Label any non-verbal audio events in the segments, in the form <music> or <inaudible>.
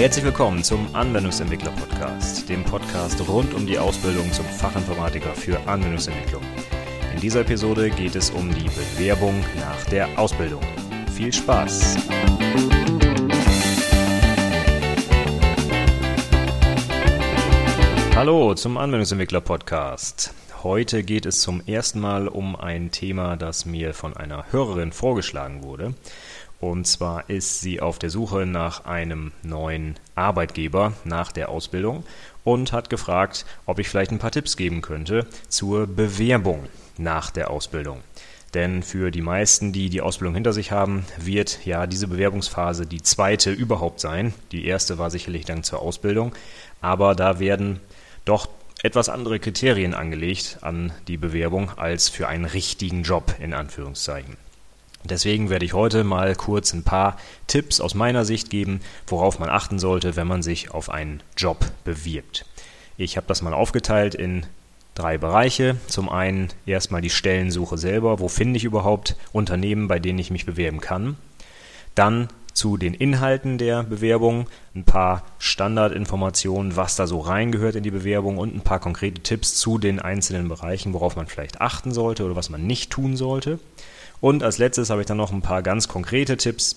Herzlich willkommen zum Anwendungsentwickler Podcast, dem Podcast rund um die Ausbildung zum Fachinformatiker für Anwendungsentwicklung. In dieser Episode geht es um die Bewerbung nach der Ausbildung. Viel Spaß! Hallo zum Anwendungsentwickler Podcast. Heute geht es zum ersten Mal um ein Thema, das mir von einer Hörerin vorgeschlagen wurde. Und zwar ist sie auf der Suche nach einem neuen Arbeitgeber nach der Ausbildung und hat gefragt, ob ich vielleicht ein paar Tipps geben könnte zur Bewerbung nach der Ausbildung. Denn für die meisten, die die Ausbildung hinter sich haben, wird ja diese Bewerbungsphase die zweite überhaupt sein. Die erste war sicherlich dann zur Ausbildung, aber da werden doch etwas andere Kriterien angelegt an die Bewerbung als für einen richtigen Job in Anführungszeichen. Deswegen werde ich heute mal kurz ein paar Tipps aus meiner Sicht geben, worauf man achten sollte, wenn man sich auf einen Job bewirbt. Ich habe das mal aufgeteilt in drei Bereiche. Zum einen erstmal die Stellensuche selber. Wo finde ich überhaupt Unternehmen, bei denen ich mich bewerben kann? Dann zu den Inhalten der Bewerbung, ein paar Standardinformationen, was da so reingehört in die Bewerbung und ein paar konkrete Tipps zu den einzelnen Bereichen, worauf man vielleicht achten sollte oder was man nicht tun sollte. Und als letztes habe ich dann noch ein paar ganz konkrete Tipps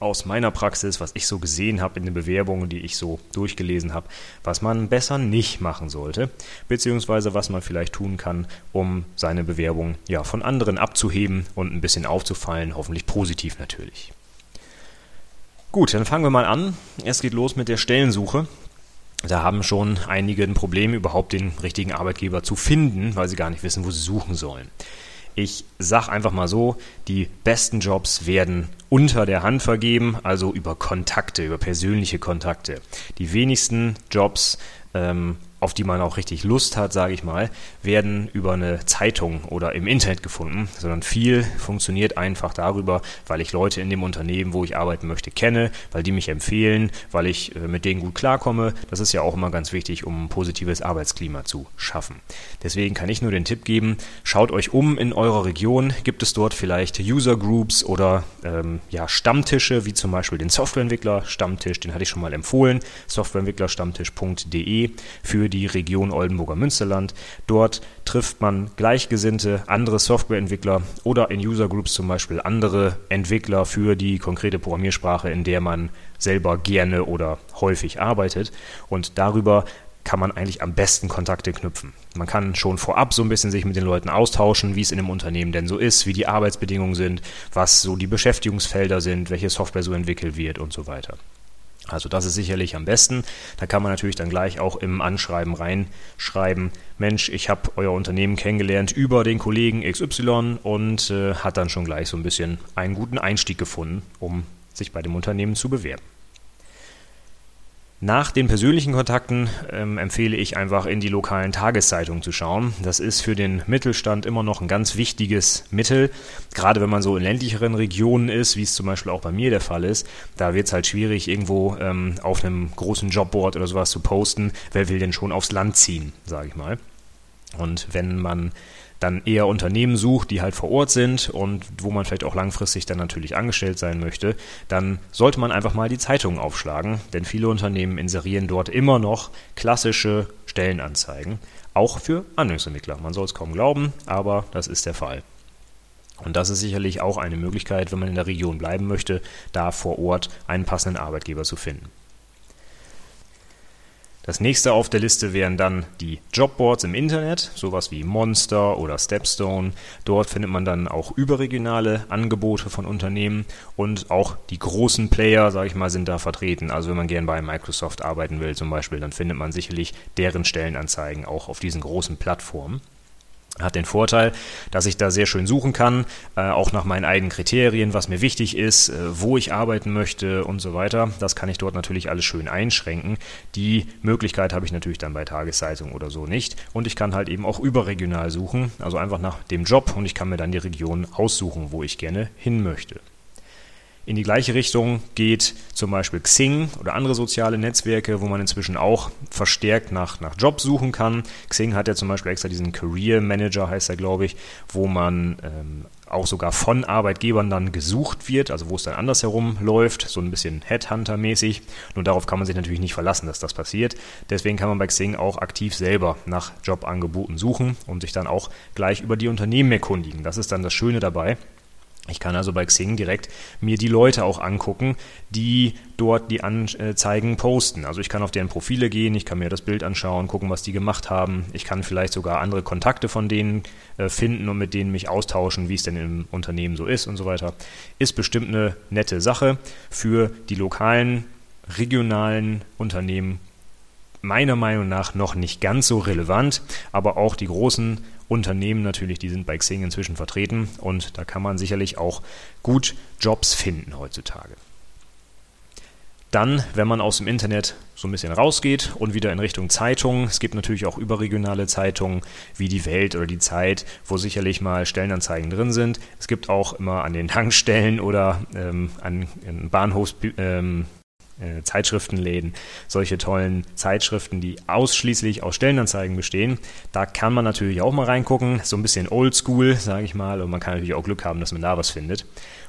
aus meiner Praxis, was ich so gesehen habe in den Bewerbungen, die ich so durchgelesen habe, was man besser nicht machen sollte, beziehungsweise was man vielleicht tun kann, um seine Bewerbung ja von anderen abzuheben und ein bisschen aufzufallen, hoffentlich positiv natürlich. Gut, dann fangen wir mal an. Es geht los mit der Stellensuche. Da haben schon einige ein Problem, überhaupt den richtigen Arbeitgeber zu finden, weil sie gar nicht wissen, wo sie suchen sollen. Ich sag einfach mal so, die besten Jobs werden unter der Hand vergeben, also über Kontakte, über persönliche Kontakte. Die wenigsten Jobs ähm, auf die man auch richtig Lust hat, sage ich mal, werden über eine Zeitung oder im Internet gefunden, sondern viel funktioniert einfach darüber, weil ich Leute in dem Unternehmen, wo ich arbeiten möchte, kenne, weil die mich empfehlen, weil ich äh, mit denen gut klarkomme. Das ist ja auch immer ganz wichtig, um ein positives Arbeitsklima zu schaffen. Deswegen kann ich nur den Tipp geben, schaut euch um in eurer Region. Gibt es dort vielleicht User Groups oder ähm, ja, Stammtische, wie zum Beispiel den Softwareentwickler Stammtisch, den hatte ich schon mal empfohlen, softwareentwicklerstammtisch.de für die Region Oldenburger Münsterland. Dort trifft man Gleichgesinnte, andere Softwareentwickler oder in User Groups zum Beispiel andere Entwickler für die konkrete Programmiersprache, in der man selber gerne oder häufig arbeitet. Und darüber kann man eigentlich am besten Kontakte knüpfen. Man kann schon vorab so ein bisschen sich mit den Leuten austauschen, wie es in dem Unternehmen denn so ist, wie die Arbeitsbedingungen sind, was so die Beschäftigungsfelder sind, welche Software so entwickelt wird und so weiter. Also das ist sicherlich am besten. Da kann man natürlich dann gleich auch im Anschreiben reinschreiben, Mensch, ich habe euer Unternehmen kennengelernt über den Kollegen XY und äh, hat dann schon gleich so ein bisschen einen guten Einstieg gefunden, um sich bei dem Unternehmen zu bewerben. Nach den persönlichen Kontakten ähm, empfehle ich einfach in die lokalen Tageszeitungen zu schauen. Das ist für den Mittelstand immer noch ein ganz wichtiges Mittel. Gerade wenn man so in ländlicheren Regionen ist, wie es zum Beispiel auch bei mir der Fall ist, da wird es halt schwierig, irgendwo ähm, auf einem großen Jobboard oder sowas zu posten. Wer will denn schon aufs Land ziehen, sage ich mal. Und wenn man dann eher Unternehmen sucht, die halt vor Ort sind und wo man vielleicht auch langfristig dann natürlich angestellt sein möchte, dann sollte man einfach mal die Zeitungen aufschlagen, denn viele Unternehmen inserieren dort immer noch klassische Stellenanzeigen, auch für Anwendungsentwickler. Man soll es kaum glauben, aber das ist der Fall. Und das ist sicherlich auch eine Möglichkeit, wenn man in der Region bleiben möchte, da vor Ort einen passenden Arbeitgeber zu finden. Das nächste auf der Liste wären dann die Jobboards im Internet, sowas wie Monster oder Stepstone. Dort findet man dann auch überregionale Angebote von Unternehmen und auch die großen Player, sage ich mal, sind da vertreten. Also wenn man gern bei Microsoft arbeiten will zum Beispiel, dann findet man sicherlich deren Stellenanzeigen auch auf diesen großen Plattformen. Hat den Vorteil, dass ich da sehr schön suchen kann, äh, auch nach meinen eigenen Kriterien, was mir wichtig ist, äh, wo ich arbeiten möchte und so weiter. Das kann ich dort natürlich alles schön einschränken. Die Möglichkeit habe ich natürlich dann bei Tageszeitung oder so nicht. Und ich kann halt eben auch überregional suchen, also einfach nach dem Job und ich kann mir dann die Region aussuchen, wo ich gerne hin möchte. In die gleiche Richtung geht zum Beispiel Xing oder andere soziale Netzwerke, wo man inzwischen auch verstärkt nach, nach Jobs suchen kann. Xing hat ja zum Beispiel extra diesen Career Manager, heißt er, glaube ich, wo man ähm, auch sogar von Arbeitgebern dann gesucht wird, also wo es dann andersherum läuft, so ein bisschen Headhunter-mäßig. Nur darauf kann man sich natürlich nicht verlassen, dass das passiert. Deswegen kann man bei Xing auch aktiv selber nach Jobangeboten suchen und sich dann auch gleich über die Unternehmen erkundigen. Das ist dann das Schöne dabei. Ich kann also bei Xing direkt mir die Leute auch angucken, die dort die Anzeigen posten. Also ich kann auf deren Profile gehen, ich kann mir das Bild anschauen, gucken, was die gemacht haben. Ich kann vielleicht sogar andere Kontakte von denen äh, finden und mit denen mich austauschen, wie es denn im Unternehmen so ist und so weiter. Ist bestimmt eine nette Sache für die lokalen, regionalen Unternehmen meiner Meinung nach noch nicht ganz so relevant, aber auch die großen Unternehmen natürlich, die sind bei Xing inzwischen vertreten und da kann man sicherlich auch gut Jobs finden heutzutage. Dann, wenn man aus dem Internet so ein bisschen rausgeht und wieder in Richtung Zeitungen, es gibt natürlich auch überregionale Zeitungen wie die Welt oder die Zeit, wo sicherlich mal Stellenanzeigen drin sind. Es gibt auch immer an den <laughs> Tankstellen oder ähm, an Bahnhofs, ähm, äh, Zeitschriftenläden, solche tollen Zeitschriften, die ausschließlich aus Stellenanzeigen bestehen. Da kann man natürlich auch mal reingucken, so ein bisschen oldschool, sage ich mal, und man kann natürlich auch Glück haben, dass man da was findet.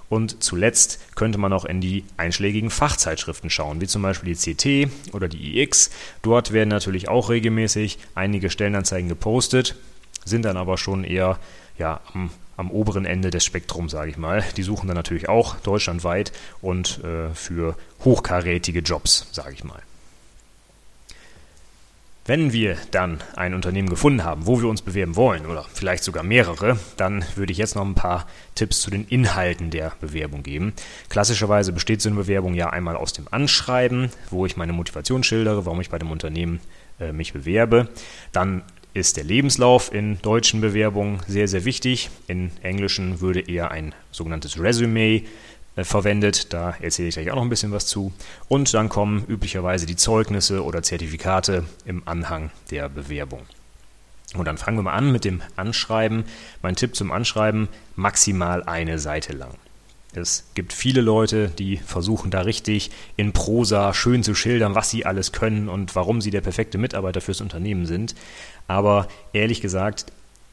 Und zuletzt könnte man auch in die einschlägigen Fachzeitschriften schauen, wie zum Beispiel die CT oder die IX. Dort werden natürlich auch regelmäßig einige Stellenanzeigen gepostet, sind dann aber schon eher ja, am am oberen Ende des Spektrums, sage ich mal. Die suchen dann natürlich auch deutschlandweit und äh, für hochkarätige Jobs, sage ich mal. Wenn wir dann ein Unternehmen gefunden haben, wo wir uns bewerben wollen oder vielleicht sogar mehrere, dann würde ich jetzt noch ein paar Tipps zu den Inhalten der Bewerbung geben. Klassischerweise besteht so eine Bewerbung ja einmal aus dem Anschreiben, wo ich meine Motivation schildere, warum ich bei dem Unternehmen äh, mich bewerbe. Dann ist der Lebenslauf in deutschen Bewerbungen sehr, sehr wichtig. In englischen würde eher ein sogenanntes Resume äh, verwendet. Da erzähle ich gleich auch noch ein bisschen was zu. Und dann kommen üblicherweise die Zeugnisse oder Zertifikate im Anhang der Bewerbung. Und dann fangen wir mal an mit dem Anschreiben. Mein Tipp zum Anschreiben, maximal eine Seite lang. Es gibt viele Leute, die versuchen da richtig in Prosa schön zu schildern, was sie alles können und warum sie der perfekte Mitarbeiter fürs Unternehmen sind. Aber ehrlich gesagt,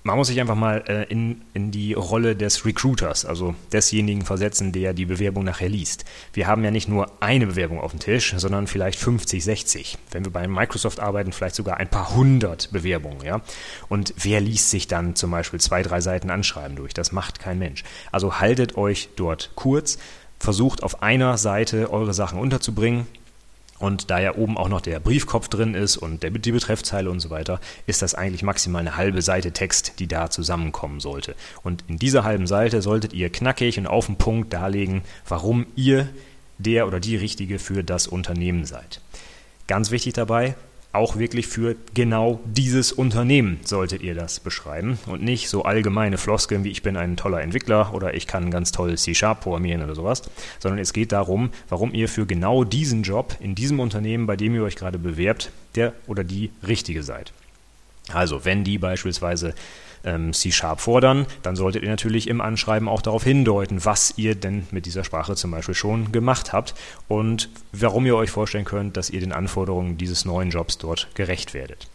man muss sich einfach mal äh, in, in die Rolle des Recruiters, also desjenigen versetzen, der die Bewerbung nachher liest. Wir haben ja nicht nur eine Bewerbung auf dem Tisch, sondern vielleicht 50, 60. Wenn wir bei Microsoft arbeiten, vielleicht sogar ein paar hundert Bewerbungen, ja. Und wer liest sich dann zum Beispiel zwei, drei Seiten Anschreiben durch? Das macht kein Mensch. Also haltet euch dort kurz, versucht auf einer Seite eure Sachen unterzubringen und da ja oben auch noch der Briefkopf drin ist und der, die Betreffzeile und so weiter, ist das eigentlich maximal eine halbe Seite Text, die da zusammenkommen sollte. Und in dieser halben Seite solltet ihr knackig und auf den Punkt darlegen, warum ihr der oder die Richtige für das Unternehmen seid. Ganz wichtig dabei, auch wirklich für genau dieses Unternehmen solltet ihr das beschreiben und nicht so allgemeine Floskeln wie ich bin ein toller Entwickler oder ich kann ganz toll C-Sharp programmieren oder sowas, sondern es geht darum, warum ihr für genau diesen Job in diesem Unternehmen, bei dem ihr euch gerade bewerbt, der oder die richtige seid. Also wenn die beispielsweise ähm, C-Sharp fordern, dann solltet ihr natürlich im Anschreiben auch darauf hindeuten, was ihr denn mit dieser Sprache zum Beispiel schon gemacht habt und warum ihr euch vorstellen könnt, dass ihr den Anforderungen dieses neuen Jobs dort gerecht werdet.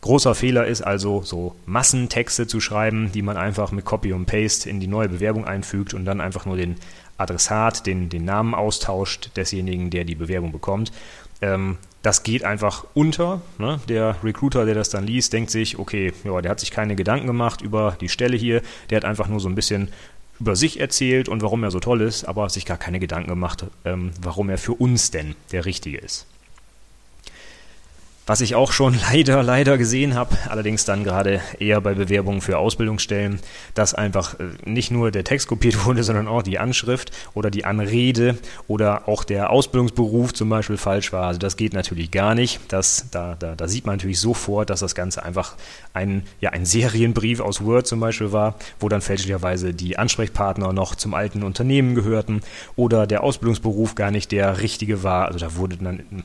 Großer Fehler ist also, so Massentexte zu schreiben, die man einfach mit Copy und Paste in die neue Bewerbung einfügt und dann einfach nur den Adressat, den, den Namen austauscht desjenigen, der die Bewerbung bekommt. Ähm, das geht einfach unter. Ne? Der Recruiter, der das dann liest, denkt sich, okay, ja, der hat sich keine Gedanken gemacht über die Stelle hier, der hat einfach nur so ein bisschen über sich erzählt und warum er so toll ist, aber sich gar keine Gedanken gemacht, ähm, warum er für uns denn der Richtige ist. Was ich auch schon <laughs> leider, leider gesehen habe, allerdings dann gerade eher bei Bewerbungen für Ausbildungsstellen, dass einfach äh, nicht nur der Text kopiert <laughs> wurde, sondern auch die Anschrift oder die Anrede oder auch der Ausbildungsberuf zum Beispiel falsch war. Also das geht natürlich gar nicht. Das, da, da, da sieht man natürlich sofort, dass das Ganze einfach ein, ja, ein Serienbrief aus Word zum Beispiel war, wo dann fälschlicherweise die Ansprechpartner noch zum alten Unternehmen gehörten oder der Ausbildungsberuf gar nicht der richtige war. Also da wurde dann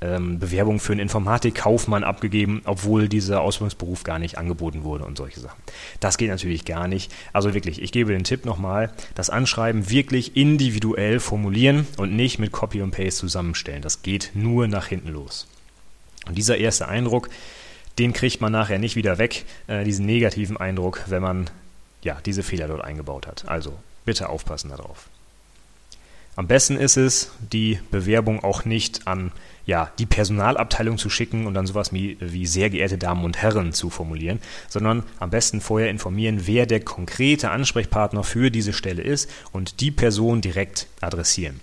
ähm, Bewerbung für einen Informatikkaufmann abgegeben, obwohl dieser Ausbildungsberuf gar nicht angeboten wurde und solche Sachen. Das geht natürlich gar nicht. Also wirklich, ich gebe den Tipp nochmal, das Anschreiben wirklich individuell formulieren und nicht mit Copy und Paste zusammenstellen. Das geht nur nach hinten los. Und dieser erste Eindruck, den kriegt man nachher nicht wieder weg, äh, diesen negativen Eindruck, wenn man ja diese Fehler dort eingebaut hat. Also bitte aufpassen darauf. Am besten ist es, die Bewerbung auch nicht an ja, die Personalabteilung zu schicken und dann sowas wie, wie sehr geehrte Damen und Herren zu formulieren, sondern am besten vorher informieren, wer der konkrete Ansprechpartner für diese Stelle ist und die Person direkt adressieren.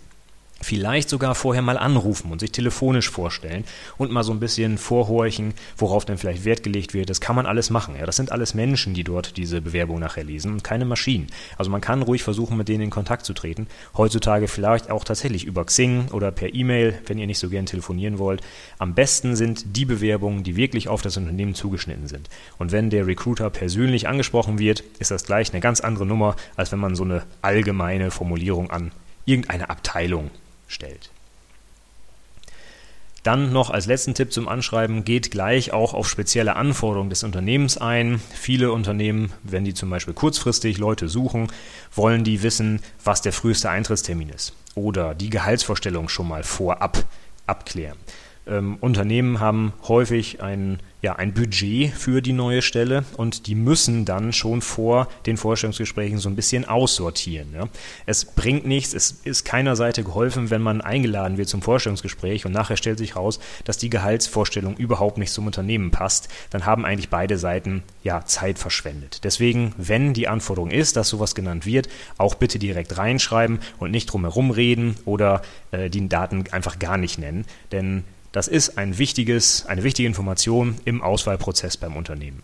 Vielleicht sogar vorher mal anrufen und sich telefonisch vorstellen und mal so ein bisschen vorhorchen, worauf denn vielleicht Wert gelegt wird. Das kann man alles machen. Ja, das sind alles Menschen, die dort diese Bewerbung nachher lesen und keine Maschinen. Also man kann ruhig versuchen, mit denen in Kontakt zu treten. Heutzutage vielleicht auch tatsächlich über Xing oder per E-Mail, wenn ihr nicht so gern telefonieren wollt. Am besten sind die Bewerbungen, die wirklich auf das Unternehmen zugeschnitten sind. Und wenn der Recruiter persönlich angesprochen wird, ist das gleich eine ganz andere Nummer, als wenn man so eine allgemeine Formulierung an irgendeine Abteilung stellt. Dann noch als letzten Tipp zum Anschreiben, geht gleich auch auf spezielle Anforderungen des Unternehmens ein. Viele Unternehmen, wenn die zum Beispiel kurzfristig Leute suchen, wollen die wissen, was der früheste Eintrittstermin ist oder die Gehaltsvorstellung schon mal vorab abklären. Ähm, Unternehmen haben häufig ein ja, ein Budget für die neue Stelle und die müssen dann schon vor den Vorstellungsgesprächen so ein bisschen aussortieren. Ja. Es bringt nichts, es ist keiner Seite geholfen, wenn man eingeladen wird zum Vorstellungsgespräch und nachher stellt sich raus, dass die Gehaltsvorstellung überhaupt nicht zum Unternehmen passt. Dann haben eigentlich beide Seiten ja Zeit verschwendet. Deswegen, wenn die Anforderung ist, dass sowas genannt wird, auch bitte direkt reinschreiben und nicht drumherum reden oder äh, die Daten einfach gar nicht nennen, denn das ist ein wichtiges, eine wichtige Information im Auswahlprozess beim Unternehmen.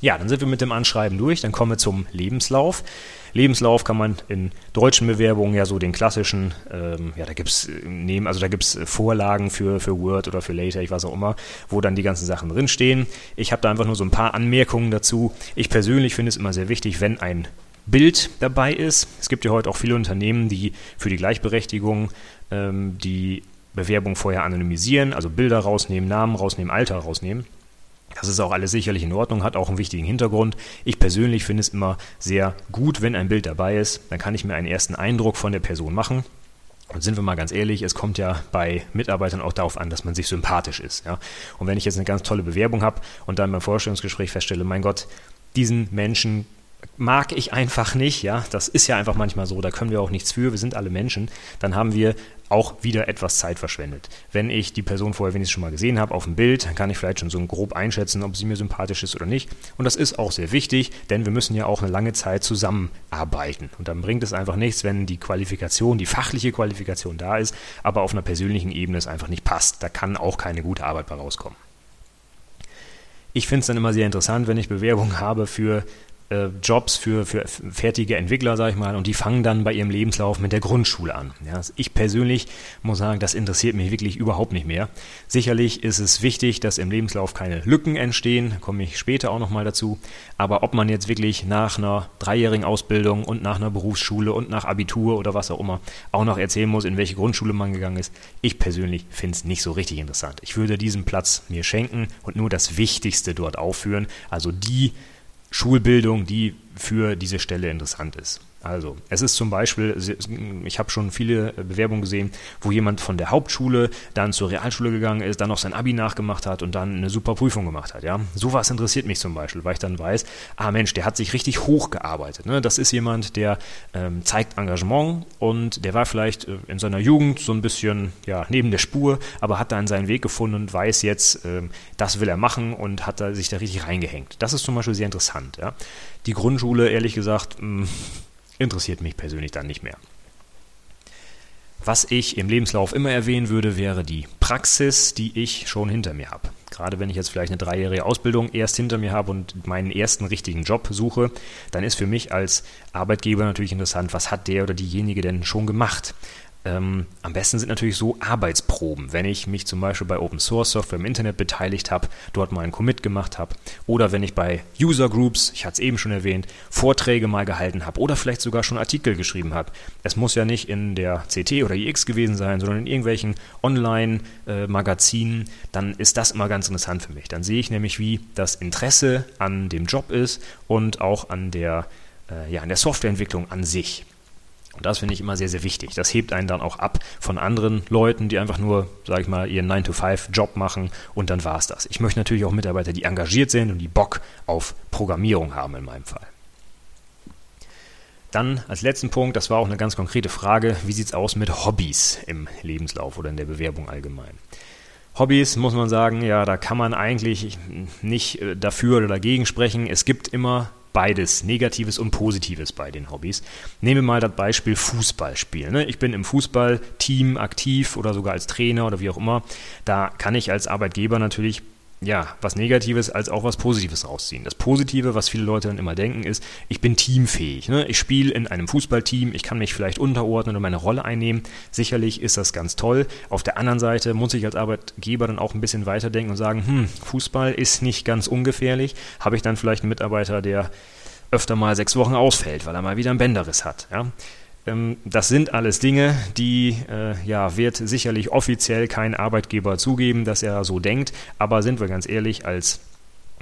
Ja, dann sind wir mit dem Anschreiben durch. Dann kommen wir zum Lebenslauf. Lebenslauf kann man in deutschen Bewerbungen ja so den klassischen, ähm, ja, da gibt's äh, nehmen, also da gibt's Vorlagen für, für Word oder für Later, ich weiß auch immer, wo dann die ganzen Sachen drinstehen. Ich habe da einfach nur so ein paar Anmerkungen dazu. Ich persönlich finde es immer sehr wichtig, wenn ein Bild dabei ist. Es gibt ja heute auch viele Unternehmen, die für die Gleichberechtigung ähm, die Bewerbung vorher anonymisieren, also Bilder rausnehmen, Namen rausnehmen, Alter rausnehmen. Das ist auch alles sicherlich in Ordnung, hat auch einen wichtigen Hintergrund. Ich persönlich finde es immer sehr gut, wenn ein Bild dabei ist. Dann kann ich mir einen ersten Eindruck von der Person machen. Und sind wir mal ganz ehrlich, es kommt ja bei Mitarbeitern auch darauf an, dass man sich sympathisch ist. Ja? Und wenn ich jetzt eine ganz tolle Bewerbung habe und dann beim Vorstellungsgespräch feststelle, mein Gott, diesen Menschen mag ich einfach nicht, ja, das ist ja einfach manchmal so, da können wir auch nichts für, wir sind alle Menschen, dann haben wir auch wieder etwas Zeit verschwendet. Wenn ich die Person vorher wenigstens schon mal gesehen habe auf dem Bild, dann kann ich vielleicht schon so grob einschätzen, ob sie mir sympathisch ist oder nicht. Und das ist auch sehr wichtig, denn wir müssen ja auch eine lange Zeit zusammenarbeiten. Und dann bringt es einfach nichts, wenn die Qualifikation, die fachliche Qualifikation da ist, aber auf einer persönlichen Ebene es einfach nicht passt. Da kann auch keine gute Arbeit bei rauskommen. Ich finde es dann immer sehr interessant, wenn ich Bewerbungen <laughs> habe für äh, Jobs für, für fertige Entwickler, sage ich mal, und die fangen dann bei ihrem Lebenslauf mit der Grundschule an. Ja, ich persönlich muss sagen, das interessiert mich wirklich überhaupt nicht mehr. Sicherlich ist es wichtig, dass im Lebenslauf keine Lücken entstehen, komme ich später auch nochmal dazu. Aber ob man jetzt wirklich nach einer dreijährigen Ausbildung und nach einer Berufsschule und nach Abitur oder was auch immer auch noch erzählen muss, in welche Grundschule man gegangen ist, ich persönlich finde es nicht so richtig interessant. Ich würde diesen Platz mir schenken und nur das Wichtigste dort aufführen, also die Schulbildung, die für diese Stelle interessant ist. Also, es ist zum Beispiel, ich habe schon viele Bewerbungen gesehen, wo jemand von der Hauptschule dann zur Realschule gegangen ist, dann noch sein Abi nachgemacht hat und dann eine super Prüfung gemacht hat. Ja, sowas interessiert mich zum Beispiel, weil ich dann weiß, ah Mensch, der hat sich richtig hochgearbeitet. Ne? Das ist jemand, der ähm, zeigt Engagement und der war vielleicht äh, in seiner Jugend so ein bisschen ja neben der Spur, aber hat dann seinen Weg gefunden und weiß jetzt, ähm, das will er machen und hat da, sich da richtig reingehängt. Das ist zum Beispiel sehr interessant. Ja? Die Grundschule, ehrlich gesagt, mh, mm, interessiert mich persönlich dann nicht mehr. Was ich im Lebenslauf immer erwähnen würde, wäre die Praxis, die ich schon hinter mir habe. Gerade wenn ich jetzt vielleicht eine dreijährige Ausbildung erst hinter mir habe und meinen ersten richtigen Job suche, dann ist für mich als Arbeitgeber natürlich interessant, was hat der oder diejenige denn schon gemacht? Ähm, am besten sind natürlich so Arbeitsproben, wenn ich mich zum Beispiel bei Open Source Software im Internet beteiligt habe, dort mal einen Commit gemacht habe oder wenn ich bei User Groups, ich hatte es eben schon erwähnt, Vorträge mal gehalten habe oder vielleicht sogar schon Artikel geschrieben habe. Es muss ja nicht in der CT oder IX gewesen sein, sondern in irgendwelchen Online-Magazinen, äh, dann ist das immer ganz interessant für mich. Dann sehe ich nämlich, wie das Interesse an dem Job ist und auch an der, äh, ja, an der Softwareentwicklung an sich. Und das finde ich immer sehr, sehr wichtig. Das hebt einen dann auch ab von anderen Leuten, die einfach nur, sage ich mal, ihren 9-to-5-Job machen und dann war es das. Ich möchte natürlich auch Mitarbeiter, die engagiert sind und die Bock auf Programmierung haben in meinem Fall. Dann als letzten Punkt, das war auch eine ganz konkrete Frage, wie sieht es aus mit Hobbys im Lebenslauf oder in der Bewerbung allgemein? Hobbys muss man sagen, ja, da kann man eigentlich nicht äh, dafür oder dagegen sprechen. Es gibt immer beides, Negatives und Positives bei den Hobbys. Nehmen wir mal das Beispiel Fußballspielen. Ne? Ich bin im Fußballteam aktiv oder sogar als Trainer oder wie auch immer. Da kann ich als Arbeitgeber natürlich ja, was Negatives als auch was Positives rausziehen. Das Positive, was viele Leute dann immer denken, ist, ich bin teamfähig. Ne? Ich spiele in einem Fußballteam, ich kann mich vielleicht unterordnen und meine Rolle einnehmen. Sicherlich ist das ganz toll. Auf der anderen Seite muss ich als Arbeitgeber dann auch ein bisschen weiterdenken und sagen, hm, Fußball ist nicht ganz ungefährlich. Habe ich dann vielleicht einen Mitarbeiter, der öfter mal sechs Wochen ausfällt, weil er mal wieder einen Bänderriss hat. Ja? Ähm, das sind alles Dinge, die äh, ja, wird sicherlich offiziell kein Arbeitgeber zugeben, dass er so denkt. Aber sind wir ganz ehrlich, als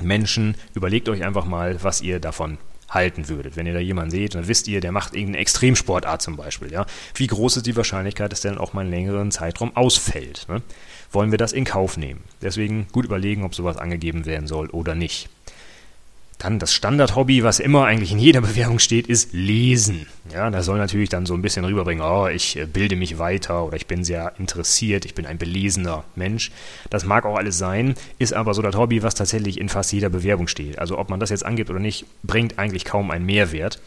Menschen, überlegt euch einfach mal, was ihr davon halten würdet. Wenn ihr da jemanden seht, dann wisst ihr, der macht irgendeine Extremsportart zum Beispiel. Ja? Wie groß ist die Wahrscheinlichkeit, dass der dann auch mal einen längeren Zeitraum ausfällt? Ne? Wollen wir das in Kauf nehmen? Deswegen gut überlegen, ob sowas angegeben werden soll oder nicht. Dann das Standard-Hobby, was immer eigentlich in jeder <laughs> Bewerbung steht, ist Lesen. Ja, da soll natürlich dann so ein bisschen rüberbringen, oh, ich äh, bilde mich weiter oder ich bin sehr interessiert, ich bin ein belesener Mensch. Das mag auch alles sein, ist aber so das Hobby, was tatsächlich in fast jeder Bewerbung steht. Also ob man das jetzt angibt oder nicht, bringt eigentlich kaum einen Mehrwert.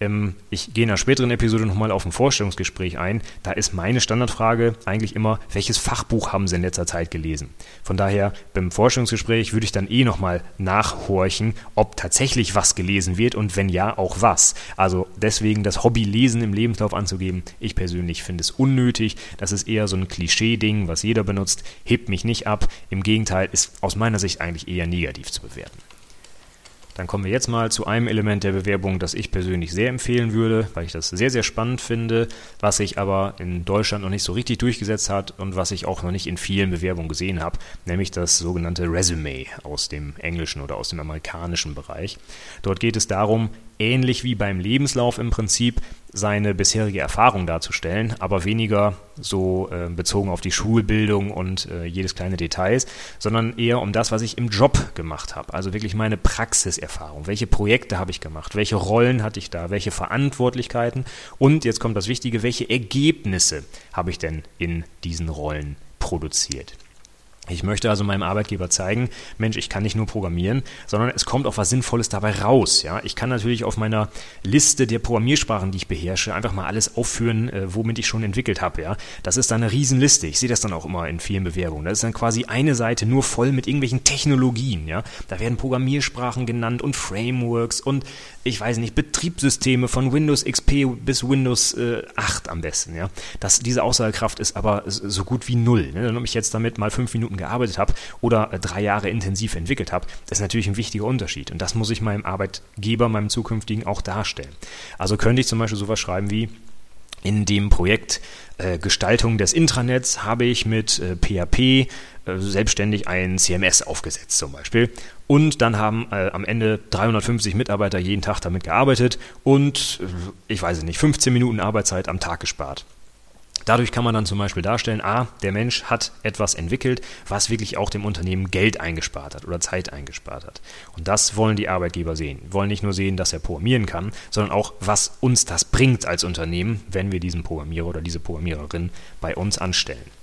Ähm, ich gehe in einer späteren Episode nochmal auf ein Vorstellungsgespräch ein. Da ist meine Standardfrage eigentlich immer, welches Fachbuch haben Sie in letzter Zeit gelesen? Von daher, beim Vorstellungsgespräch würde ich dann eh nochmal nachhorchen, ob tatsächlich was gelesen wird und wenn ja, auch was. Also deswegen das Hobby Lesen im Lebenslauf anzugeben, ich persönlich finde es unnötig. Das ist eher so ein Klischee-Ding, was jeder benutzt, hebt mich nicht ab. Im Gegenteil, ist aus meiner Sicht eigentlich eher negativ zu bewerten. Dann kommen wir jetzt mal zu einem Element der Bewerbung, das ich persönlich sehr empfehlen würde, weil ich das sehr, sehr spannend finde, was sich aber in Deutschland noch nicht so richtig durchgesetzt hat und was ich auch noch nicht in vielen Bewerbungen gesehen habe, nämlich das sogenannte Resume aus dem englischen oder aus dem amerikanischen Bereich. Dort geht es darum, ähnlich wie beim Lebenslauf im Prinzip seine bisherige Erfahrung darzustellen, aber weniger so äh, bezogen auf die Schulbildung und äh, jedes kleine Details, sondern eher um das, was ich im Job gemacht habe. Also wirklich meine Praxiserfahrung. Welche Projekte habe ich gemacht? Welche Rollen hatte ich da? Welche Verantwortlichkeiten? Und jetzt kommt das Wichtige, welche Ergebnisse habe ich denn in diesen Rollen produziert? Ich möchte also meinem Arbeitgeber zeigen, Mensch, ich kann nicht nur programmieren, sondern es kommt auch was Sinnvolles dabei raus. Ja, ich kann natürlich auf meiner Liste der Programmiersprachen, die ich beherrsche, einfach mal alles aufführen, äh, womit ich schon entwickelt habe. Ja, das ist dann eine Riesenliste. Ich sehe das dann auch immer in vielen Bewerbungen. Das ist dann quasi eine Seite nur voll mit irgendwelchen Technologien. Ja, da werden Programmiersprachen genannt und Frameworks und ich weiß nicht Betriebssysteme von Windows XP bis Windows äh, 8 am besten. Ja, das diese Aussagekraft ist aber so gut wie null. Ne? Wenn ich jetzt damit mal fünf Minuten Minuten gearbeitet habe oder äh, drei Jahre intensiv entwickelt habe, das ist natürlich ein wichtiger Unterschied. Und das muss ich meinem Arbeitgeber, meinem zukünftigen auch darstellen. Also könnte ich zum Beispiel sowas schreiben wie, in dem Projekt äh, Gestaltung des Intranets habe ich mit äh, PHP äh, selbstständig ein CMS aufgesetzt zum Beispiel. Und dann haben äh, am Ende 350 Mitarbeiter jeden Tag damit gearbeitet und äh, ich weiß nicht, 15 Minuten Arbeitszeit am Tag gespart. Dadurch kann man dann zum Beispiel darstellen, a, der Mensch hat etwas entwickelt, was wirklich auch dem Unternehmen Geld eingespart hat oder Zeit eingespart hat. Und das wollen die Arbeitgeber sehen. Wir wollen nicht nur sehen, dass er programmieren kann, sondern auch, was uns das bringt als Unternehmen, wenn wir diesen Programmierer oder diese Programmiererin bei uns anstellen.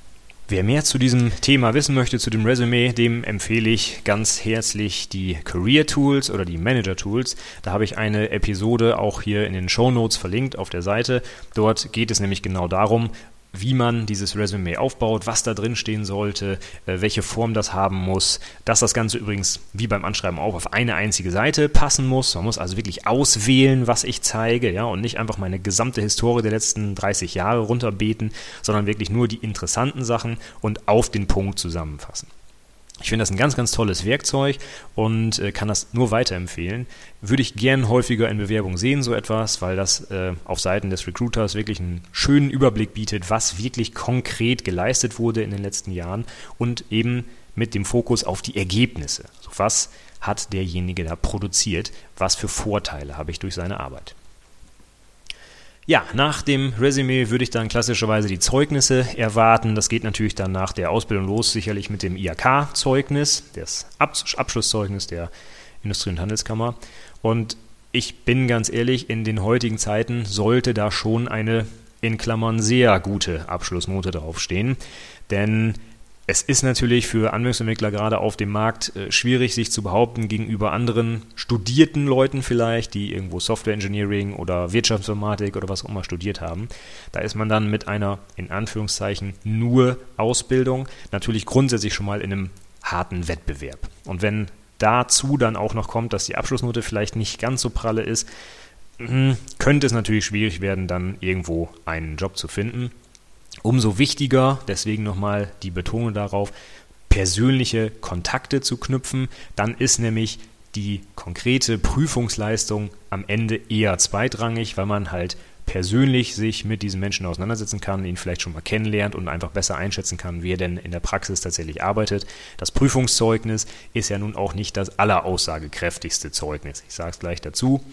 Wer mehr zu diesem Thema wissen möchte, zu dem Resume, dem empfehle ich ganz herzlich die Career Tools oder die Manager Tools. Da habe ich eine Episode auch hier in den Show Notes verlinkt auf der Seite. Dort geht es nämlich genau darum, wie man dieses Resümee aufbaut, was da drin stehen sollte, äh, welche Form das haben muss, dass das Ganze übrigens wie beim Anschreiben auch auf eine einzige Seite passen muss. Man muss also wirklich auswählen, was ich zeige, ja, und nicht einfach meine gesamte Historie der letzten 30 Jahre runterbeten, sondern wirklich nur die interessanten Sachen und auf den Punkt zusammenfassen. Ich finde das ein ganz, ganz tolles Werkzeug und äh, kann das nur weiterempfehlen. Würde ich gern häufiger in Bewerbungen sehen, so etwas, weil das äh, auf Seiten des Recruiters wirklich einen schönen Überblick bietet, was wirklich konkret geleistet wurde in den letzten Jahren und eben mit dem Fokus auf die Ergebnisse. Also was hat derjenige da produziert? Was für Vorteile habe ich durch seine Arbeit? Ja, nach dem Resümee würde ich dann klassischerweise die Zeugnisse erwarten. Das geht natürlich dann nach der Ausbildung los, sicherlich mit dem IHK-Zeugnis, das Abschlusszeugnis der Industrie- und Handelskammer. Und ich bin ganz ehrlich, in den heutigen Zeiten sollte da schon eine in Klammern sehr gute Abschlussnote draufstehen. Denn es ist natürlich für Anwendungsentwickler gerade auf dem Markt äh, schwierig, sich zu behaupten gegenüber anderen studierten Leuten vielleicht, die irgendwo Software Engineering oder Wirtschaftsinformatik oder was auch immer studiert haben. Da ist man dann mit einer in Anführungszeichen nur Ausbildung natürlich grundsätzlich schon mal in einem harten Wettbewerb. Und wenn dazu dann auch noch kommt, dass die Abschlussnote vielleicht nicht ganz so pralle ist, hm, könnte es natürlich schwierig werden, dann irgendwo einen Job zu finden. Umso wichtiger, deswegen nochmal die Betonung darauf, persönliche Kontakte zu knüpfen. Dann ist nämlich die konkrete Prüfungsleistung am Ende eher zweitrangig, weil man halt persönlich sich mit diesen Menschen auseinandersetzen kann, ihn vielleicht schon mal kennenlernt und einfach besser einschätzen kann, wie er denn in der Praxis tatsächlich arbeitet. Das Prüfungszeugnis ist ja nun auch nicht das alleraussagekräftigste Zeugnis. Ich sage es gleich dazu.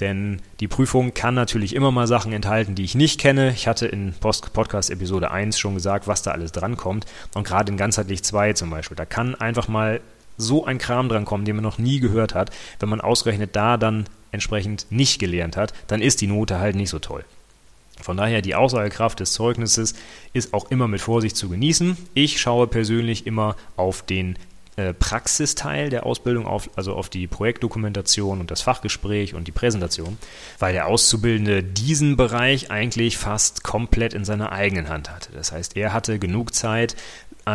Denn die Prüfung kann natürlich immer mal Sachen enthalten, die ich nicht kenne. Ich hatte in Podcast Episode 1 schon gesagt, was da alles drankommt. Und gerade in ganzheitlich 2 zum Beispiel, da kann einfach mal so ein Kram drankommen, den man noch nie gehört hat. Wenn man ausgerechnet da dann entsprechend nicht gelernt hat, dann ist die Note halt nicht so toll. Von daher die Aussagekraft des Zeugnisses ist auch immer mit Vorsicht zu genießen. Ich schaue persönlich immer auf den äh, Praxisteil der Ausbildung, auf, also auf die Projektdokumentation und das Fachgespräch und die Präsentation, weil der Auszubildende diesen Bereich eigentlich fast komplett in seiner eigenen Hand hatte. Das heißt, er hatte genug Zeit,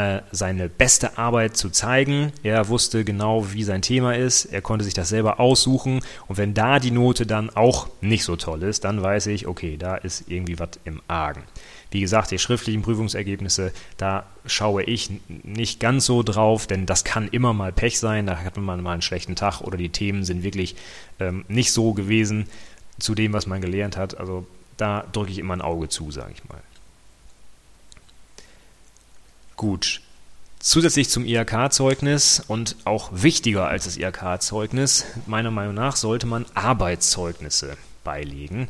äh, seine beste Arbeit zu zeigen. Er wusste genau, wie sein Thema ist. Er konnte sich das selber aussuchen. Und wenn da die Note dann auch nicht so toll ist, dann weiß ich, okay, da ist irgendwie was im Argen. Wie gesagt, die schriftlichen Prüfungsergebnisse, da schaue ich nicht ganz so drauf, denn das kann immer mal Pech sein. Da hat man mal einen schlechten Tag oder die Themen sind wirklich ähm, nicht so gewesen zu dem, was man gelernt hat. Also da drücke ich immer ein Auge zu, sage ich mal. Gut. Zusätzlich zum IHK-Zeugnis und auch wichtiger als das IHK-Zeugnis, meiner Meinung nach, sollte man Arbeitszeugnisse beilegen.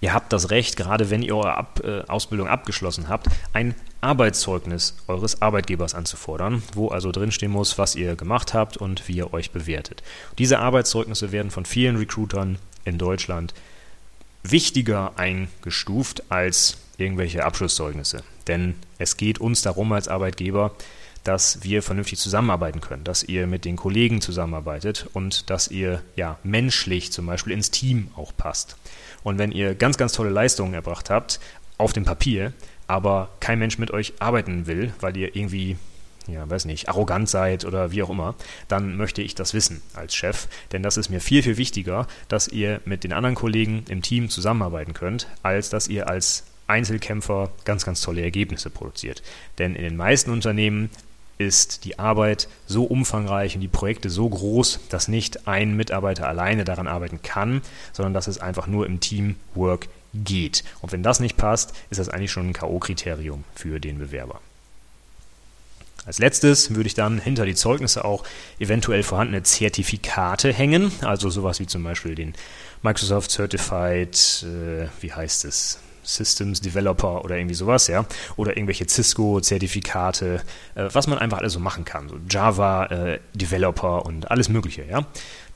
Ihr habt das Recht, gerade wenn ihr eure Ab äh, Ausbildung abgeschlossen habt, ein Arbeitszeugnis eures Arbeitgebers anzufordern, wo also drinstehen muss, was ihr gemacht habt und wie ihr euch bewertet. Diese Arbeitszeugnisse werden von vielen Recruitern in Deutschland wichtiger eingestuft als irgendwelche Abschlusszeugnisse. Denn es geht uns darum als Arbeitgeber, dass wir vernünftig zusammenarbeiten können, dass ihr mit den Kollegen zusammenarbeitet und dass ihr ja menschlich zum Beispiel ins Team auch passt. Und wenn ihr ganz, ganz tolle Leistungen erbracht habt, auf dem Papier, aber kein Mensch mit euch arbeiten will, weil ihr irgendwie ja, weiß nicht, arrogant seid oder wie auch immer, dann möchte ich das wissen als Chef. Denn das ist mir viel, viel wichtiger, dass ihr mit den anderen Kollegen im Team zusammenarbeiten könnt, als dass ihr als Einzelkämpfer ganz, ganz tolle Ergebnisse produziert. Denn in den meisten Unternehmen ist die Arbeit so umfangreich und die Projekte so groß, dass nicht ein Mitarbeiter alleine daran arbeiten kann, sondern dass es einfach nur im Teamwork geht. Und wenn das nicht passt, ist das eigentlich schon ein K.O.-Kriterium für den Bewerber. Als letztes würde ich dann hinter die Zeugnisse auch eventuell vorhandene Zertifikate hängen, also sowas wie zum Beispiel den Microsoft Certified, äh, wie heißt es, Systems Developer oder irgendwie sowas, ja, oder irgendwelche Cisco-Zertifikate, äh, was man einfach alles so machen kann, so Java äh, Developer und alles Mögliche, ja.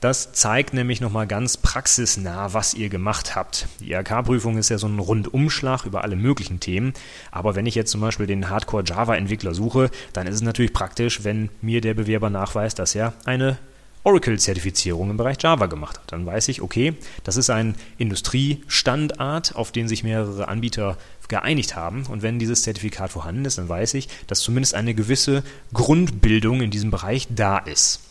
Das zeigt nämlich nochmal ganz praxisnah, was ihr gemacht habt. Die IHK-Prüfung ist ja so ein Rundumschlag über alle möglichen Themen, aber wenn ich jetzt zum Beispiel den Hardcore-Java-Entwickler suche, dann ist es natürlich praktisch, wenn mir der Bewerber nachweist, dass er eine Oracle-Zertifizierung im Bereich Java gemacht hat. Dann weiß ich, okay, das ist ein Industriestandard, auf den sich mehrere Anbieter geeinigt haben. Und wenn dieses Zertifikat vorhanden ist, dann weiß ich, dass zumindest eine gewisse Grundbildung in diesem Bereich da ist.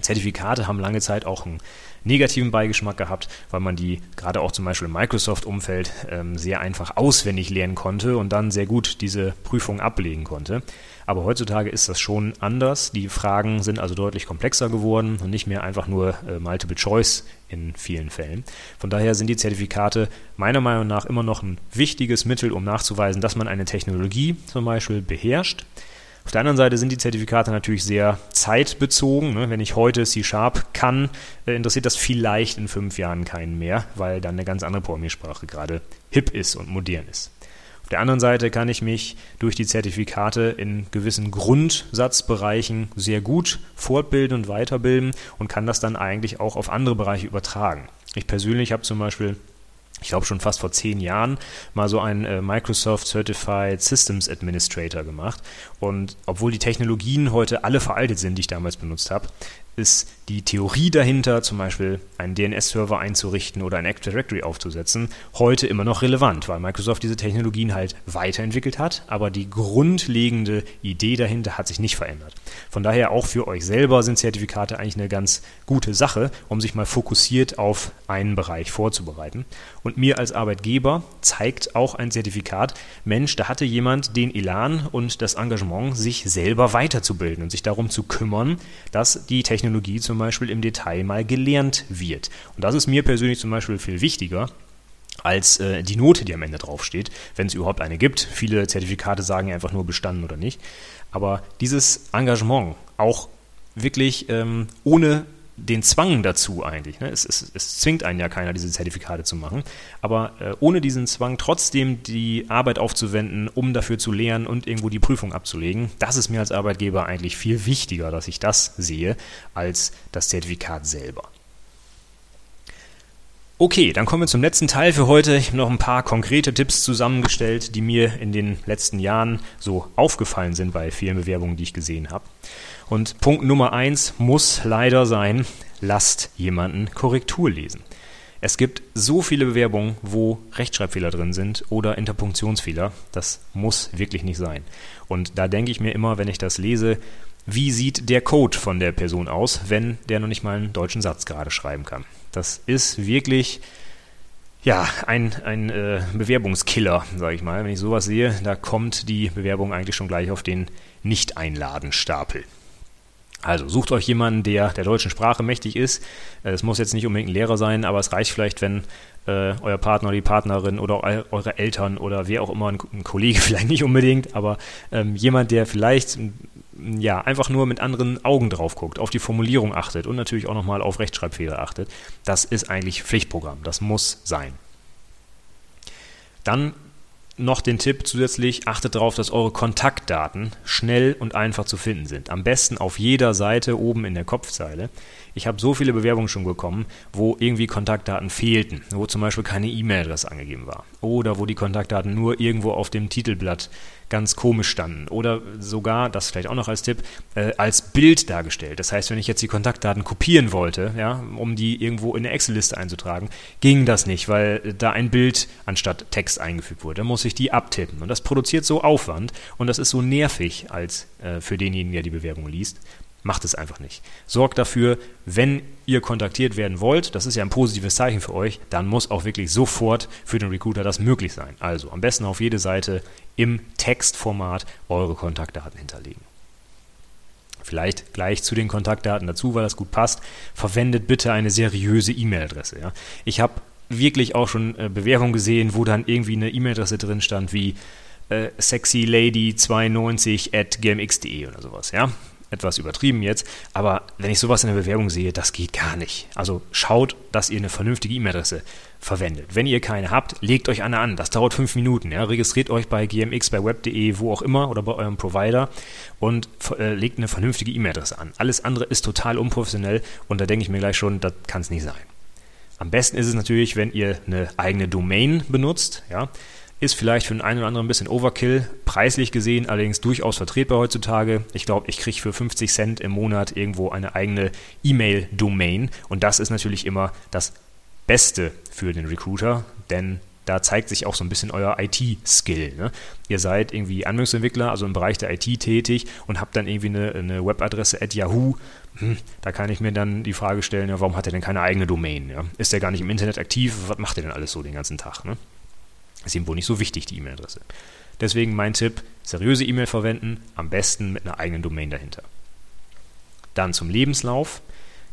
Zertifikate haben lange Zeit auch einen negativen Beigeschmack gehabt, weil man die gerade auch zum Beispiel im Microsoft-Umfeld ähm, sehr einfach auswendig lernen konnte und dann sehr gut diese Prüfung ablegen konnte. Aber heutzutage ist das schon anders. Die Fragen sind also deutlich komplexer geworden und nicht mehr einfach nur äh, Multiple Choice in vielen Fällen. Von daher sind die Zertifikate meiner Meinung nach immer noch ein wichtiges Mittel, um nachzuweisen, dass man eine Technologie zum Beispiel beherrscht. Auf der anderen Seite sind die Zertifikate natürlich sehr zeitbezogen. Ne? Wenn ich heute C-Sharp kann, äh, interessiert das vielleicht in fünf Jahren keinen mehr, weil dann eine ganz andere Programmiersprache gerade hip ist und modern ist. Auf der anderen Seite kann ich mich durch die Zertifikate in gewissen Grundsatzbereichen sehr gut fortbilden und weiterbilden und kann das dann eigentlich auch auf andere Bereiche übertragen. Ich persönlich habe zum Beispiel ich glaube schon fast vor zehn Jahren, mal so einen äh, Microsoft Certified Systems Administrator gemacht. Und obwohl die Technologien heute alle veraltet sind, die ich damals benutzt habe, ist die Theorie dahinter, zum Beispiel einen DNS-Server einzurichten oder ein Active Directory aufzusetzen, heute immer noch relevant, weil Microsoft diese Technologien halt weiterentwickelt hat, aber die grundlegende Idee dahinter hat sich nicht verändert. Von daher auch für euch selber sind Zertifikate eigentlich eine ganz gute Sache, um sich mal fokussiert auf einen Bereich vorzubereiten. Und mir als Arbeitgeber zeigt auch ein Zertifikat, Mensch, da hatte jemand den Elan und das Engagement, sich selber weiterzubilden und sich darum zu kümmern, dass die Technologie zum Beispiel im Detail mal gelernt wird. Und das ist mir persönlich zum Beispiel viel wichtiger, als äh, die Note, die am Ende draufsteht, wenn es überhaupt eine gibt. Viele Zertifikate sagen einfach nur bestanden oder nicht. Aber dieses Engagement, auch wirklich ähm, ohne den Zwang dazu eigentlich. Ne? Es, es, es, zwingt einen ja keiner, diese Zertifikate zu machen. Aber äh, ohne diesen Zwang trotzdem die Arbeit aufzuwenden, um dafür zu lernen und irgendwo die Prüfung abzulegen, das ist mir als Arbeitgeber eigentlich viel wichtiger, dass ich das sehe, als das Zertifikat selber. Okay, dann kommen wir zum letzten Teil für heute. Ich habe noch ein paar konkrete Tipps zusammengestellt, die mir in den letzten Jahren so aufgefallen sind bei vielen Bewerbungen, die ich gesehen habe. Und Punkt Nummer eins muss leider sein, lasst jemanden Korrektur lesen. Es gibt so viele Bewerbungen, wo Rechtschreibfehler drin sind oder Interpunktionsfehler. Das muss wirklich nicht sein. Und da denke ich mir immer, wenn ich das lese, wie sieht der Code von der Person aus, wenn der noch nicht mal einen deutschen Satz gerade schreiben kann. Das ist wirklich ja, ein, ein äh, Bewerbungskiller, sage ich mal. Wenn ich sowas sehe, da kommt die Bewerbung eigentlich schon gleich auf den Nicht-Einladen-Stapel. Also sucht euch jemanden, der der deutschen Sprache mächtig ist. Äh, es muss jetzt nicht unbedingt ein Lehrer sein, aber es reicht vielleicht, wenn äh, euer Partner oder die Partnerin oder eure Eltern oder wer auch immer, ein, ein Kollege <laughs> vielleicht nicht unbedingt, aber ähm, jemand, der vielleicht ja einfach nur mit anderen Augen drauf guckt, auf die Formulierung achtet und natürlich auch nochmal auf Rechtschreibfehler achtet. Das ist eigentlich Pflichtprogramm. Das muss sein. Dann noch den Tipp zusätzlich, achtet darauf, dass eure Kontaktdaten schnell und einfach zu finden sind. Am besten auf jeder Seite oben in der Kopfzeile. Ich habe so viele Bewerbungen schon bekommen, wo irgendwie Kontaktdaten fehlten, wo zum Beispiel keine E-Mail-Adresse angegeben war oder wo die Kontaktdaten nur irgendwo auf dem Titelblatt ganz komisch standen oder sogar, das vielleicht auch noch als Tipp, äh, als Bild dargestellt. Das heißt, wenn ich jetzt die Kontaktdaten kopieren wollte, ja, um die irgendwo in eine Excel-Liste einzutragen, ging das nicht, weil da ein Bild anstatt Text eingefügt wurde. Da muss ich die abtippen und das produziert so Aufwand und das ist so nervig als äh, für denjenigen, der die Bewerbung liest. Macht es einfach nicht. Sorgt dafür, wenn ihr kontaktiert werden wollt, das ist ja ein positives Zeichen für euch, dann muss auch wirklich sofort für den Recruiter das möglich sein. Also am besten auf jede Seite im Textformat eure Kontaktdaten hinterlegen. Vielleicht gleich zu den Kontaktdaten dazu, weil das gut passt. Verwendet bitte eine seriöse E-Mail-Adresse. Ja. Ich habe wirklich auch schon äh, Bewerbungen gesehen, wo dann irgendwie eine E-Mail-Adresse drin stand wie äh, sexylady92 at gmx.de oder sowas. Ja etwas übertrieben jetzt, aber wenn ich sowas in der Bewerbung sehe, das geht gar nicht. Also schaut, dass ihr eine vernünftige E-Mail-Adresse verwendet. Wenn ihr keine habt, legt euch eine an. Das dauert fünf Minuten. Ja. Registriert euch bei GMX, bei web.de, wo auch immer oder bei eurem Provider und äh, legt eine vernünftige E-Mail-Adresse an. Alles andere ist total unprofessionell und da denke ich mir gleich schon, das kann es nicht sein. Am besten ist es natürlich, wenn ihr eine eigene Domain benutzt. Ja. Ist vielleicht für den einen oder anderen ein bisschen Overkill, preislich gesehen allerdings durchaus vertretbar heutzutage. Ich glaube, ich kriege für 50 Cent im Monat irgendwo eine eigene E-Mail-Domain und das ist natürlich immer das Beste für den Recruiter, denn da zeigt sich auch so ein bisschen euer IT-Skill. Ne? Ihr seid irgendwie Anwendungsentwickler, also im Bereich der IT tätig und habt dann irgendwie eine, eine Webadresse at Yahoo. Hm, da kann ich mir dann die Frage stellen, ja, warum hat er denn keine eigene Domain? Ja? Ist er gar nicht im Internet aktiv? Was macht er denn alles so den ganzen Tag? Ne? Ist ihm wohl nicht so wichtig, die E-Mail-Adresse. Deswegen mein Tipp, seriöse E-Mail verwenden, am besten mit einer eigenen Domain dahinter. Dann zum Lebenslauf.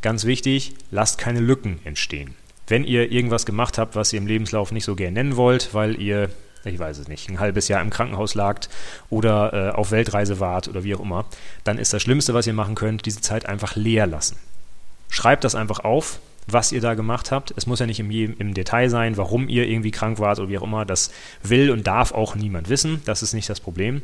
Ganz wichtig, lasst keine Lücken entstehen wenn ihr irgendwas gemacht habt, was ihr im Lebenslauf nicht so gern nennen wollt, weil ihr, ich weiß es nicht, ein halbes Jahr im Krankenhaus lagt oder äh, auf Weltreise wart oder wie auch immer, dann ist das Schlimmste, was ihr machen könnt, diese Zeit einfach leer lassen. Schreibt das einfach auf, was ihr da gemacht habt. Es muss ja nicht im, im, Detail sein, warum ihr irgendwie krank wart oder wie auch immer. Das will und darf auch niemand wissen. Das ist nicht das Problem.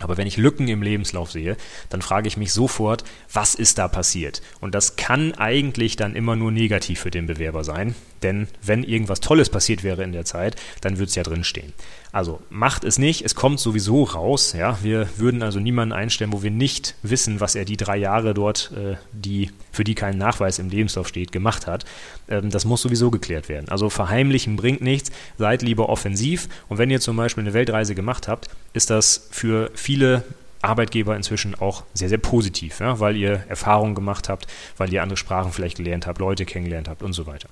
Aber wenn ich Lücken im Lebenslauf sehe, dann frage ich mich sofort, was ist da passiert? Und das kann eigentlich dann immer nur negativ für den Bewerber sein, denn wenn irgendwas Tolles passiert wäre in der Zeit, dann würde es ja drinstehen. Also macht es nicht, es kommt sowieso raus. Ja? Wir würden also niemanden einstellen, wo wir nicht wissen, was er die drei Jahre dort, äh, die, für die kein Nachweis im Lebenslauf steht, gemacht hat. Ähm, das muss sowieso geklärt werden. Also verheimlichen bringt nichts, seid lieber offensiv. Und wenn ihr zum Beispiel eine Weltreise gemacht habt, ist das für viele Arbeitgeber inzwischen auch sehr, sehr positiv, ja? weil ihr Erfahrungen gemacht habt, weil ihr andere Sprachen vielleicht gelernt habt, Leute kennengelernt habt und so weiter.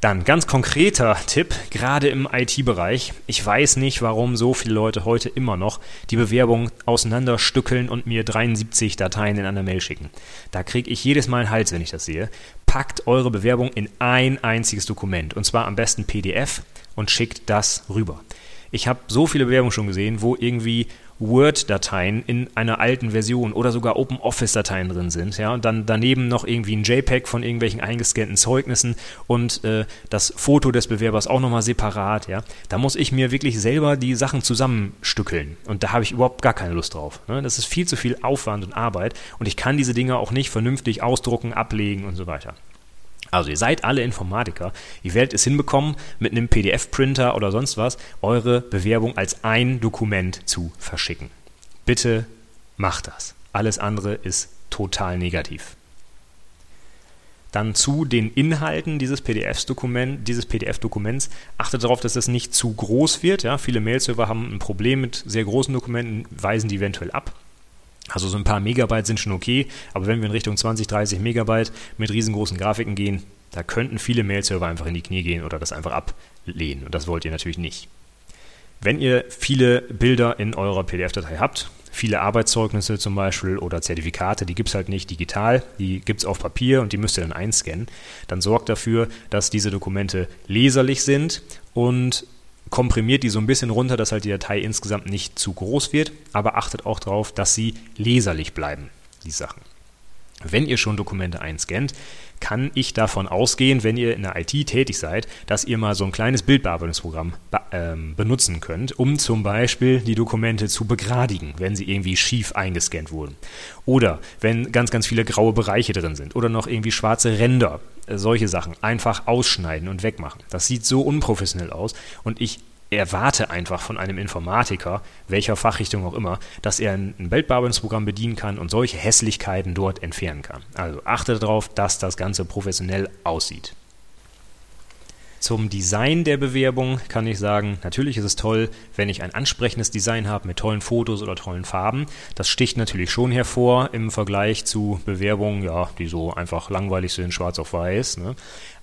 Dann ganz konkreter Tipp, gerade im IT-Bereich. Ich weiß nicht, warum so viele Leute heute immer noch die Bewerbung auseinanderstückeln und mir 73 Dateien in einer Mail schicken. Da kriege ich jedes Mal einen Hals, wenn ich das sehe. Packt eure Bewerbung in ein einziges Dokument und zwar am besten PDF und schickt das rüber. Ich habe so viele Bewerbungen schon gesehen, wo irgendwie Word-Dateien in einer alten Version oder sogar OpenOffice-Dateien drin sind, ja, und dann daneben noch irgendwie ein JPEG von irgendwelchen eingescannten Zeugnissen und äh, das Foto des Bewerbers auch nochmal separat, ja, da muss ich mir wirklich selber die Sachen zusammenstückeln und da habe ich überhaupt gar keine Lust drauf. Ne? Das ist viel zu viel Aufwand und Arbeit und ich kann diese Dinge auch nicht vernünftig ausdrucken, ablegen und so weiter. Also ihr seid alle Informatiker, ihr werdet es hinbekommen, mit einem PDF-Printer oder sonst was eure Bewerbung als ein Dokument zu verschicken. Bitte macht das. Alles andere ist total negativ. Dann zu den Inhalten dieses PDF-Dokument, dieses PDF-Dokuments. Achtet darauf, dass es nicht zu groß wird. Ja, viele Mail-Server haben ein Problem mit sehr großen Dokumenten, weisen die eventuell ab. Also so ein paar Megabyte sind schon okay, aber wenn wir in Richtung 20, 30 Megabyte mit riesengroßen Grafiken gehen, da könnten viele Mail-Server einfach in die Knie gehen oder das einfach ablehnen. Und das wollt ihr natürlich nicht. Wenn ihr viele Bilder in eurer PDF-Datei habt, viele Arbeitszeugnisse zum Beispiel oder Zertifikate, die gibt es halt nicht digital, die gibt es auf Papier und die müsst ihr dann einscannen, dann sorgt dafür, dass diese Dokumente leserlich sind und komprimiert die so ein bisschen runter, dass halt die Datei insgesamt nicht zu groß wird, aber achtet auch darauf, dass sie leserlich bleiben, die Sachen. Wenn ihr schon Dokumente einscannt, kann ich davon ausgehen, wenn ihr in der IT tätig seid, dass ihr mal so ein kleines Bildbearbeitungsprogramm be ähm, benutzen könnt, um zum Beispiel die Dokumente zu begradigen, wenn sie irgendwie schief eingescannt wurden. Oder wenn ganz, ganz viele graue Bereiche drin sind oder noch irgendwie schwarze Ränder, äh, solche Sachen einfach ausschneiden und wegmachen. Das sieht so unprofessionell aus und ich erwarte einfach von einem Informatiker, welcher Fachrichtung auch immer, dass er ein Bildbearbeitungsprogramm bedienen kann und solche Hässlichkeiten dort entfernen kann. Also achte darauf, dass das Ganze professionell aussieht. Zum Design der Bewerbung kann ich sagen, natürlich ist es toll, wenn ich ein ansprechendes Design habe mit tollen Fotos oder tollen Farben. Das sticht natürlich schon hervor im Vergleich zu Bewerbungen, ja, die so einfach langweilig sind, schwarz auf weiß. Ne?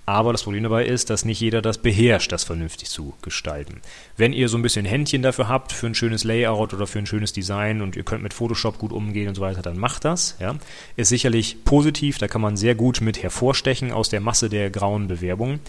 Aber das Problem dabei ist, dass nicht jeder das beherrscht, das vernünftig zu gestalten. Wenn ihr so ein bisschen Händchen dafür habt, für ein schönes Layout oder für ein schönes Design und ihr könnt mit Photoshop gut umgehen und so weiter, dann macht das. Ja. Ist sicherlich positiv, da kann man sehr gut mit hervorstechen aus der Masse der grauen Bewerbungen.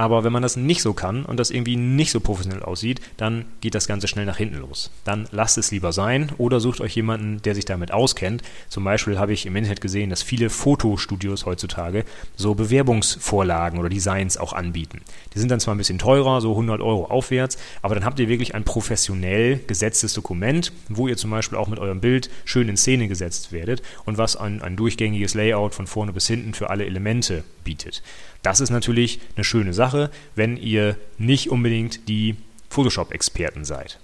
Aber wenn man das nicht so kann und das irgendwie nicht so professionell aussieht, dann geht das Ganze schnell nach hinten los. Dann lasst es lieber sein oder sucht euch jemanden, der sich damit auskennt. Zum Beispiel habe ich im Internet gesehen, dass viele Fotostudios heutzutage so Bewerbungsvorlagen oder Designs auch anbieten. Die sind dann zwar ein bisschen teurer, so 100 Euro aufwärts, aber dann habt ihr wirklich ein professionell gesetztes Dokument, wo ihr zum Beispiel auch mit eurem Bild schön in Szene gesetzt werdet und was ein, ein durchgängiges Layout von vorne bis hinten für alle Elemente bietet. Das ist natürlich eine schöne Sache wenn ihr nicht unbedingt die Photoshop-Experten seid.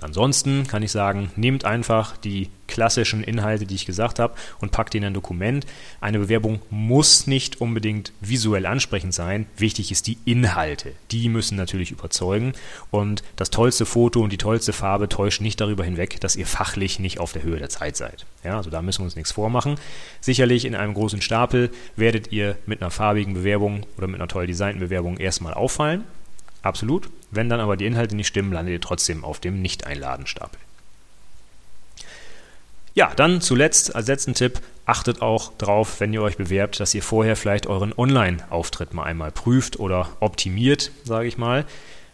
Ansonsten kann ich sagen, nehmt einfach die klassischen Inhalte, die ich gesagt habe, und packt die in ein Dokument. Eine Bewerbung muss nicht unbedingt visuell ansprechend sein. Wichtig ist die Inhalte. Die müssen natürlich überzeugen. Und das tollste Foto und die tollste Farbe täuschen nicht darüber hinweg, dass ihr fachlich nicht auf der Höhe der Zeit seid. Ja, also da müssen wir uns nichts vormachen. Sicherlich in einem großen Stapel werdet ihr mit einer farbigen Bewerbung oder mit einer toll designten Bewerbung erstmal auffallen. Absolut. Wenn dann aber die Inhalte nicht stimmen, landet ihr trotzdem auf dem Nicht-Einladen-Stapel. Ja, dann zuletzt als letzten Tipp, achtet auch darauf, wenn ihr euch bewerbt, dass ihr vorher vielleicht euren Online-Auftritt mal einmal prüft oder optimiert, sage ich mal.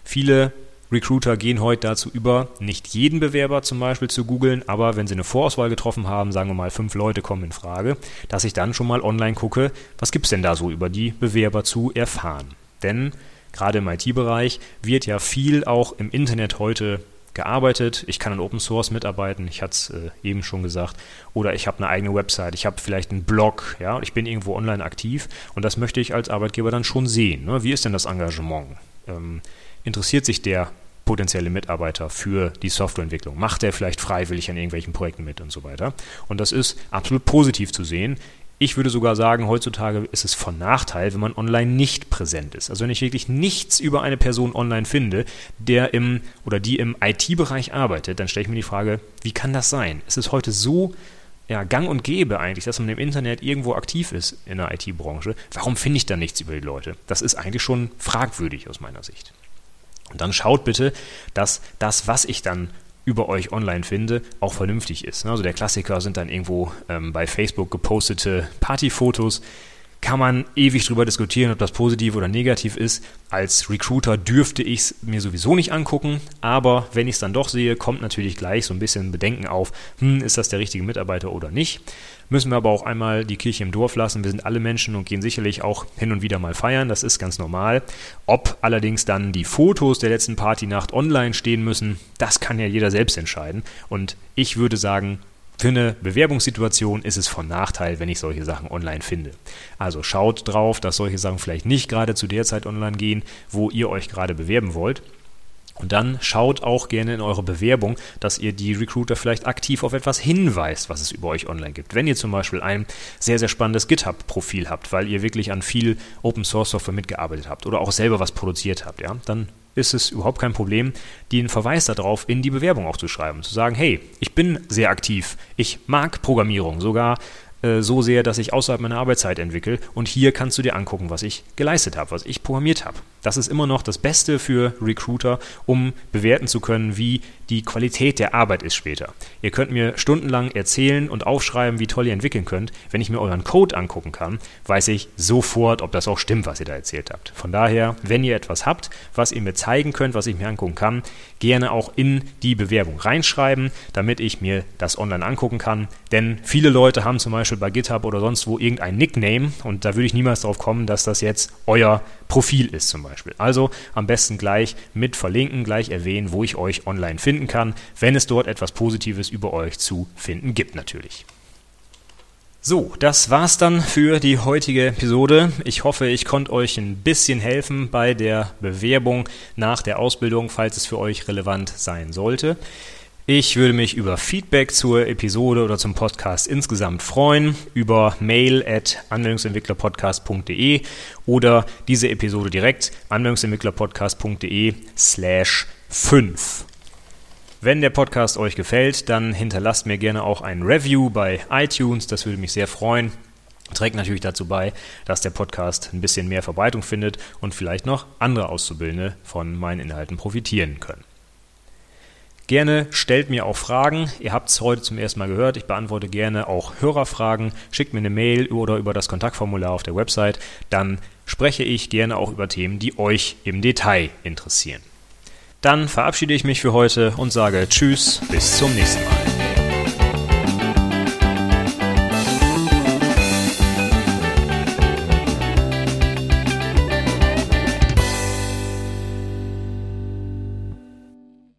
Viele Recruiter gehen heute dazu über, nicht jeden Bewerber zum Beispiel zu googeln, aber wenn sie eine Vorauswahl getroffen haben, sagen wir mal fünf Leute kommen in Frage, dass ich dann schon mal online gucke, was gibt es denn da so über die Bewerber zu erfahren. Denn gerade im IT-Bereich wird ja viel auch im Internet heute gearbeitet. Ich kann an Open Source mitarbeiten, ich hatte es äh, eben schon gesagt. Oder ich habe eine eigene Website, ich habe vielleicht einen Blog, ja, ich bin irgendwo online aktiv und das möchte ich als Arbeitgeber dann schon sehen. Ne? Wie ist denn das Engagement? Ähm, interessiert sich der potenzielle Mitarbeiter für die Softwareentwicklung? Macht er vielleicht freiwillig an irgendwelchen Projekten mit und so weiter? Und das ist absolut positiv zu sehen. Ich würde sogar sagen, heutzutage ist es von Nachteil, wenn man online nicht präsent ist. Also wenn ich wirklich nichts über eine Person online finde, der im oder die im IT-Bereich arbeitet, dann stelle ich mir die Frage, wie kann das sein? Es ist heute so ja, gang und gäbe eigentlich, dass man im Internet irgendwo aktiv ist in der IT-Branche. Warum finde ich da nichts über die Leute? Das ist eigentlich schon fragwürdig aus meiner Sicht. Und dann schaut bitte, dass das, was ich dann über euch online finde, auch vernünftig ist. Also der Klassiker sind dann irgendwo ähm, bei Facebook gepostete Partyfotos. Kann man ewig drüber diskutieren, ob das positiv oder negativ ist. Als Recruiter dürfte ich es mir sowieso nicht angucken, aber wenn ich es dann doch sehe, kommt natürlich gleich so ein bisschen Bedenken auf, hm, ist das der richtige Mitarbeiter oder nicht müssen wir aber auch einmal die Kirche im Dorf lassen. Wir sind alle Menschen und gehen sicherlich auch hin und wieder mal feiern. Das ist ganz normal. Ob allerdings dann die Fotos der letzten Partynacht online stehen müssen, das kann ja jeder selbst entscheiden. Und ich würde sagen, für eine Bewerbungssituation ist es von Nachteil, wenn ich solche Sachen online finde. Also schaut drauf, dass solche Sachen vielleicht nicht gerade zu der Zeit online gehen, wo ihr euch gerade bewerben wollt. Und dann schaut auch gerne in eure Bewerbung, dass ihr die Recruiter vielleicht aktiv auf etwas hinweist, was es über euch online gibt. Wenn ihr zum Beispiel ein sehr, sehr spannendes GitHub-Profil habt, weil ihr wirklich an viel Open Source Software mitgearbeitet habt oder auch selber was produziert habt, ja, dann ist es überhaupt kein Problem, den Verweis darauf in die Bewerbung auch zu schreiben. Zu sagen, hey, ich bin sehr aktiv, ich mag Programmierung, sogar äh, so sehr, dass ich außerhalb meiner Arbeitszeit entwickle und hier kannst du dir angucken, was ich geleistet habe, was ich programmiert habe. Das ist immer noch das Beste für Recruiter, um bewerten zu können, wie die Qualität der Arbeit ist später. Ihr könnt mir stundenlang erzählen und aufschreiben, wie toll ihr entwickeln könnt. Wenn ich mir euren Code angucken kann, weiß ich sofort, ob das auch stimmt, was ihr da erzählt habt. Von daher, wenn ihr etwas habt, was ihr mir zeigen könnt, was ich mir angucken kann, gerne auch in die Bewerbung reinschreiben, damit ich mir das online angucken kann. Denn viele Leute haben zum Beispiel bei GitHub oder sonst wo irgendein Nickname und da würde ich niemals darauf kommen, dass das jetzt euer Profil ist zum Beispiel. Also am besten gleich mit verlinken, gleich erwähnen, wo ich euch online finden kann, wenn es dort etwas Positives über euch zu finden gibt natürlich. So, das war's dann für die heutige Episode. Ich hoffe, ich konnte euch ein bisschen helfen bei der Bewerbung nach der Ausbildung, falls es für euch relevant sein sollte. Ich würde mich über Feedback zur Episode oder zum Podcast insgesamt freuen, über mail at anwendungsentwicklerpodcast.de oder diese Episode direkt anwendungsentwicklerpodcast.de slash 5. Wenn der Podcast euch gefällt, dann hinterlasst mir gerne auch ein Review bei iTunes, das würde mich sehr freuen. Trägt natürlich dazu bei, dass der Podcast ein bisschen mehr Verbreitung findet und vielleicht noch andere Auszubildende von meinen Inhalten profitieren können. Gerne stellt mir auch Fragen. Ihr habt es heute zum ersten Mal gehört. Ich beantworte gerne auch Hörerfragen. Schickt mir eine Mail oder über das Kontaktformular auf der Website. Dann spreche ich gerne auch über Themen, die euch im Detail interessieren. Dann verabschiede ich mich für heute und sage Tschüss, bis zum nächsten Mal.